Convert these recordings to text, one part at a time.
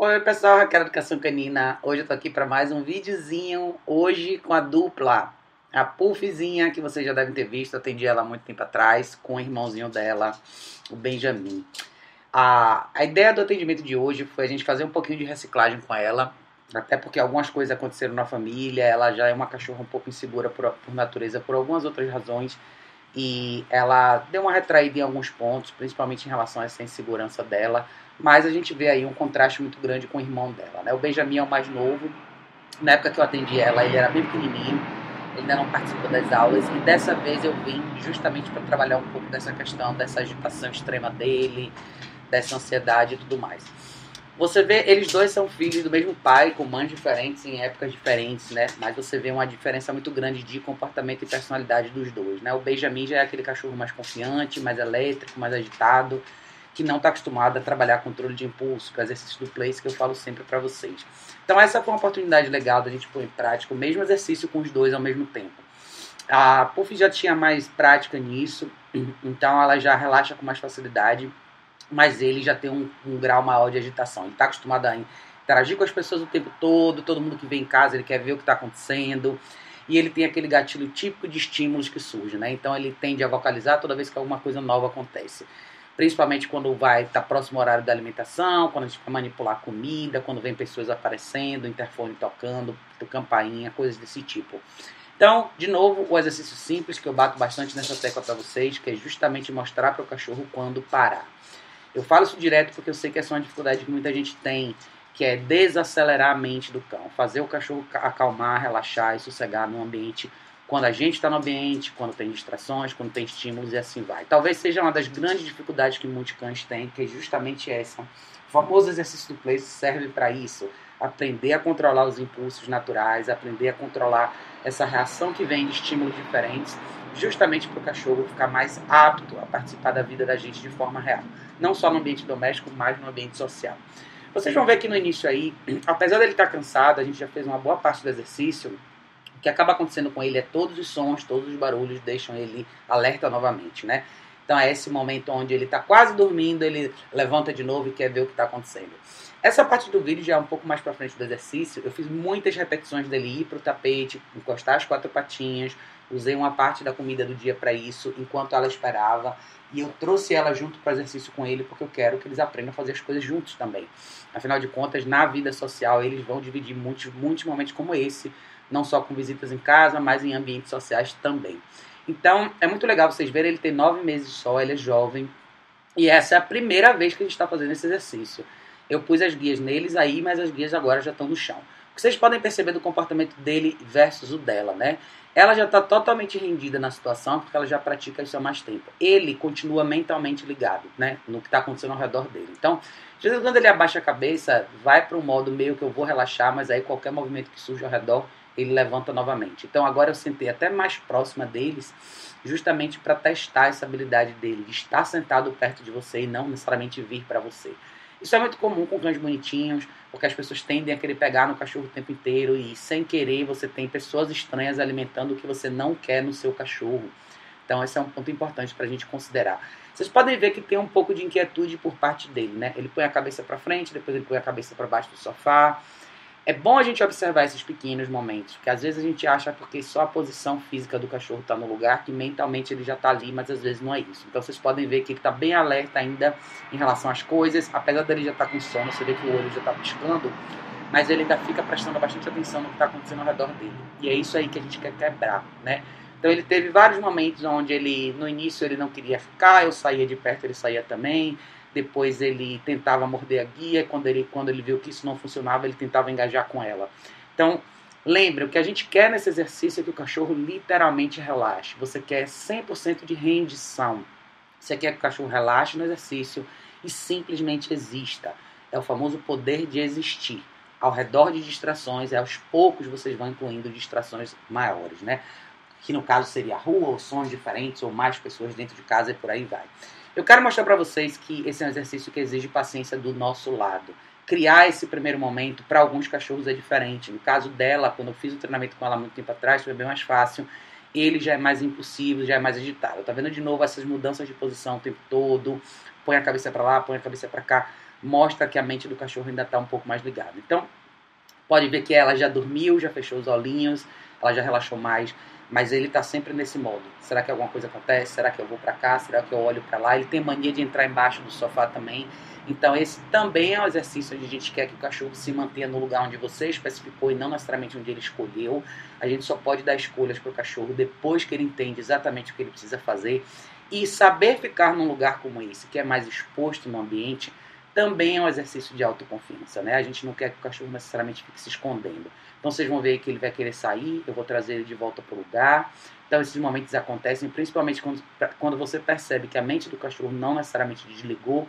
Oi pessoal, Raquel Educação Canina. Hoje eu tô aqui para mais um videozinho. Hoje com a dupla, a Puffzinha, que vocês já devem ter visto. Atendi ela há muito tempo atrás, com o irmãozinho dela, o Benjamin. A, a ideia do atendimento de hoje foi a gente fazer um pouquinho de reciclagem com ela. Até porque algumas coisas aconteceram na família. Ela já é uma cachorra um pouco insegura por, por natureza, por algumas outras razões. E ela deu uma retraída em alguns pontos, principalmente em relação a essa insegurança dela mas a gente vê aí um contraste muito grande com o irmão dela. Né? O Benjamin é o mais novo. Na época que eu atendi ela, ele era bem pequenininho, ele ainda não participou das aulas, e dessa vez eu vim justamente para trabalhar um pouco dessa questão, dessa agitação extrema dele, dessa ansiedade e tudo mais. Você vê, eles dois são filhos do mesmo pai, com mães diferentes, em épocas diferentes, né? Mas você vê uma diferença muito grande de comportamento e personalidade dos dois, né? O Benjamin já é aquele cachorro mais confiante, mais elétrico, mais agitado que não está acostumado a trabalhar controle de impulso, com exercício do place que eu falo sempre para vocês. Então essa foi uma oportunidade legal da gente pôr em prática o mesmo exercício com os dois ao mesmo tempo. A Puff já tinha mais prática nisso, então ela já relaxa com mais facilidade, mas ele já tem um, um grau maior de agitação. Ele está acostumado a interagir com as pessoas o tempo todo, todo mundo que vem em casa ele quer ver o que está acontecendo e ele tem aquele gatilho típico de estímulos que surge, né? Então ele tende a vocalizar toda vez que alguma coisa nova acontece principalmente quando vai estar tá próximo horário da alimentação, quando a gente vai manipular comida, quando vem pessoas aparecendo, interfone tocando, campainha, coisas desse tipo. Então, de novo, o exercício simples que eu bato bastante nessa tecla para vocês, que é justamente mostrar para o cachorro quando parar. Eu falo isso direto porque eu sei que essa é uma dificuldade que muita gente tem, que é desacelerar a mente do cão, fazer o cachorro acalmar, relaxar e sossegar no ambiente quando a gente está no ambiente, quando tem distrações, quando tem estímulos e assim vai. Talvez seja uma das grandes dificuldades que muitos cães têm, que é justamente essa. O famoso exercício do place serve para isso. Aprender a controlar os impulsos naturais, aprender a controlar essa reação que vem de estímulos diferentes, justamente para o cachorro ficar mais apto a participar da vida da gente de forma real. Não só no ambiente doméstico, mas no ambiente social. Vocês vão ver que no início aí, apesar dele estar tá cansado, a gente já fez uma boa parte do exercício, o que acaba acontecendo com ele é todos os sons, todos os barulhos deixam ele alerta novamente, né? Então é esse momento onde ele está quase dormindo, ele levanta de novo e quer ver o que está acontecendo. Essa parte do vídeo já é um pouco mais para frente do exercício. Eu fiz muitas repetições dele ir para o tapete, encostar as quatro patinhas. Usei uma parte da comida do dia para isso, enquanto ela esperava. E eu trouxe ela junto para exercício com ele, porque eu quero que eles aprendam a fazer as coisas juntos também. Afinal de contas, na vida social, eles vão dividir muitos, muitos momentos como esse não só com visitas em casa, mas em ambientes sociais também. Então, é muito legal vocês verem, ele tem nove meses só, ele é jovem, e essa é a primeira vez que a gente está fazendo esse exercício. Eu pus as guias neles aí, mas as guias agora já estão no chão. O que vocês podem perceber do comportamento dele versus o dela, né? Ela já está totalmente rendida na situação, porque ela já pratica isso há mais tempo. Ele continua mentalmente ligado, né? No que está acontecendo ao redor dele. Então, quando ele abaixa a cabeça, vai para um modo meio que eu vou relaxar, mas aí qualquer movimento que surge ao redor, ele levanta novamente. Então agora eu sentei até mais próxima deles, justamente para testar essa habilidade dele de estar sentado perto de você e não necessariamente vir para você. Isso é muito comum com cães bonitinhos, porque as pessoas tendem a querer pegar no cachorro o tempo inteiro e sem querer você tem pessoas estranhas alimentando o que você não quer no seu cachorro. Então esse é um ponto importante para a gente considerar. Vocês podem ver que tem um pouco de inquietude por parte dele, né? Ele põe a cabeça para frente, depois ele põe a cabeça para baixo do sofá. É bom a gente observar esses pequenos momentos, porque às vezes a gente acha porque só a posição física do cachorro está no lugar que mentalmente ele já está ali, mas às vezes não é isso. Então vocês podem ver que ele está bem alerta ainda em relação às coisas, apesar dele já estar tá com sono, você vê que o olho já está piscando, mas ele ainda fica prestando bastante atenção no que está acontecendo ao redor dele. E é isso aí que a gente quer quebrar, né? Então ele teve vários momentos onde ele, no início ele não queria ficar, eu saía de perto, ele saía também depois ele tentava morder a guia, quando ele, quando ele viu que isso não funcionava, ele tentava engajar com ela. Então, lembre, o que a gente quer nesse exercício é que o cachorro literalmente relaxe. Você quer 100% de rendição. Você quer que o cachorro relaxe no exercício e simplesmente exista. É o famoso poder de existir. Ao redor de distrações, e aos poucos vocês vão incluindo distrações maiores, né? Que no caso seria a rua, ou sons diferentes, ou mais pessoas dentro de casa e por aí vai. Eu quero mostrar para vocês que esse é um exercício que exige paciência do nosso lado. Criar esse primeiro momento para alguns cachorros é diferente. No caso dela, quando eu fiz o treinamento com ela muito tempo atrás, foi bem mais fácil. Ele já é mais impulsivo, já é mais agitado. Tá vendo de novo essas mudanças de posição o tempo todo? Põe a cabeça para lá, põe a cabeça para cá. mostra que a mente do cachorro ainda está um pouco mais ligada. Então, pode ver que ela já dormiu, já fechou os olhinhos, ela já relaxou mais, mas ele está sempre nesse modo. Será que alguma coisa acontece? Será que eu vou para cá? Será que eu olho para lá? Ele tem mania de entrar embaixo do sofá também. Então esse também é um exercício onde a gente quer que o cachorro se mantenha no lugar onde você especificou e não necessariamente onde ele escolheu. A gente só pode dar escolhas para o cachorro depois que ele entende exatamente o que ele precisa fazer. E saber ficar num lugar como esse, que é mais exposto no ambiente, também é um exercício de autoconfiança, né? A gente não quer que o cachorro necessariamente fique se escondendo. Então vocês vão ver que ele vai querer sair, eu vou trazer ele de volta para o lugar. Então esses momentos acontecem principalmente quando, quando você percebe que a mente do cachorro não necessariamente desligou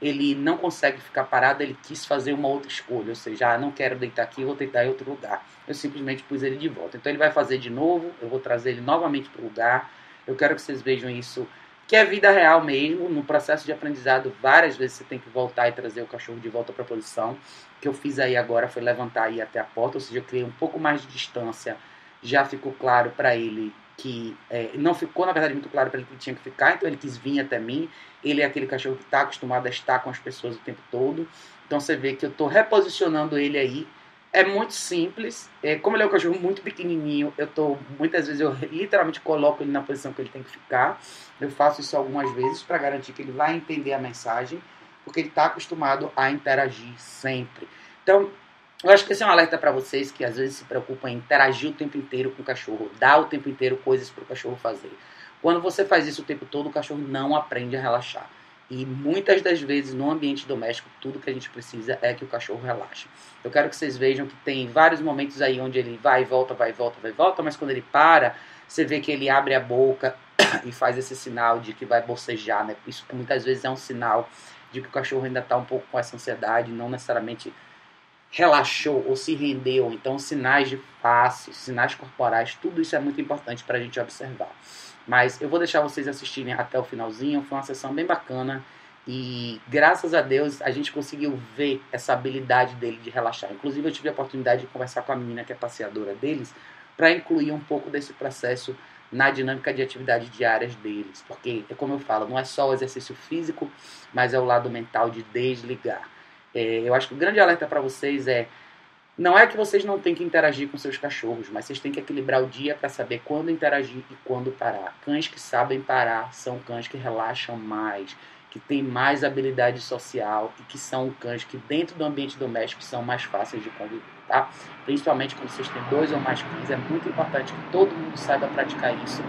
ele não consegue ficar parado, ele quis fazer uma outra escolha, ou seja, ah, não quero deitar aqui, vou deitar em outro lugar. Eu simplesmente pus ele de volta. Então ele vai fazer de novo, eu vou trazer ele novamente para o lugar. Eu quero que vocês vejam isso, que é vida real mesmo. No processo de aprendizado, várias vezes você tem que voltar e trazer o cachorro de volta para a posição. O que eu fiz aí agora foi levantar aí até a porta, ou seja, eu criei um pouco mais de distância. Já ficou claro para ele que é, não ficou, na verdade, muito claro para ele que ele tinha que ficar, então ele quis vir até mim. Ele é aquele cachorro que está acostumado a estar com as pessoas o tempo todo. Então você vê que eu estou reposicionando ele aí. É muito simples. É, como ele é um cachorro muito pequenininho, eu tô muitas vezes eu literalmente coloco ele na posição que ele tem que ficar. Eu faço isso algumas vezes para garantir que ele vai entender a mensagem, porque ele está acostumado a interagir sempre. Então, eu acho que esse é um alerta para vocês que às vezes se preocupam em interagir o tempo inteiro com o cachorro, dar o tempo inteiro coisas para o cachorro fazer. Quando você faz isso o tempo todo, o cachorro não aprende a relaxar. E muitas das vezes no ambiente doméstico, tudo que a gente precisa é que o cachorro relaxe. Eu quero que vocês vejam que tem vários momentos aí onde ele vai e volta, vai e volta, vai e volta, mas quando ele para, você vê que ele abre a boca e faz esse sinal de que vai bocejar, né? Isso muitas vezes é um sinal de que o cachorro ainda está um pouco com essa ansiedade, não necessariamente relaxou ou se rendeu. Então, sinais de face, sinais corporais, tudo isso é muito importante para a gente observar. Mas eu vou deixar vocês assistirem até o finalzinho. Foi uma sessão bem bacana. E graças a Deus a gente conseguiu ver essa habilidade dele de relaxar. Inclusive, eu tive a oportunidade de conversar com a menina que é passeadora deles para incluir um pouco desse processo na dinâmica de atividades diárias deles. Porque, como eu falo, não é só o exercício físico, mas é o lado mental de desligar. É, eu acho que o grande alerta para vocês é não é que vocês não têm que interagir com seus cachorros, mas vocês têm que equilibrar o dia para saber quando interagir e quando parar. Cães que sabem parar são cães que relaxam mais, que têm mais habilidade social e que são cães que dentro do ambiente doméstico são mais fáceis de conviver, tá? Principalmente quando vocês têm dois ou mais cães, é muito importante que todo mundo saiba praticar isso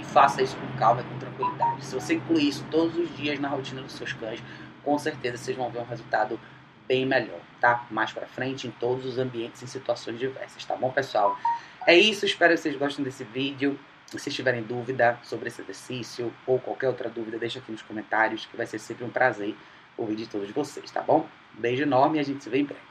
e faça isso com calma e com tranquilidade. Se você incluir isso todos os dias na rotina dos seus cães, com certeza vocês vão ver um resultado bem melhor, tá? Mais para frente em todos os ambientes, em situações diversas, tá bom, pessoal? É isso, espero que vocês gostem desse vídeo. Se tiverem dúvida sobre esse exercício ou qualquer outra dúvida, deixa aqui nos comentários, que vai ser sempre um prazer ouvir de todos vocês, tá bom? Beijo enorme e a gente se vê em breve.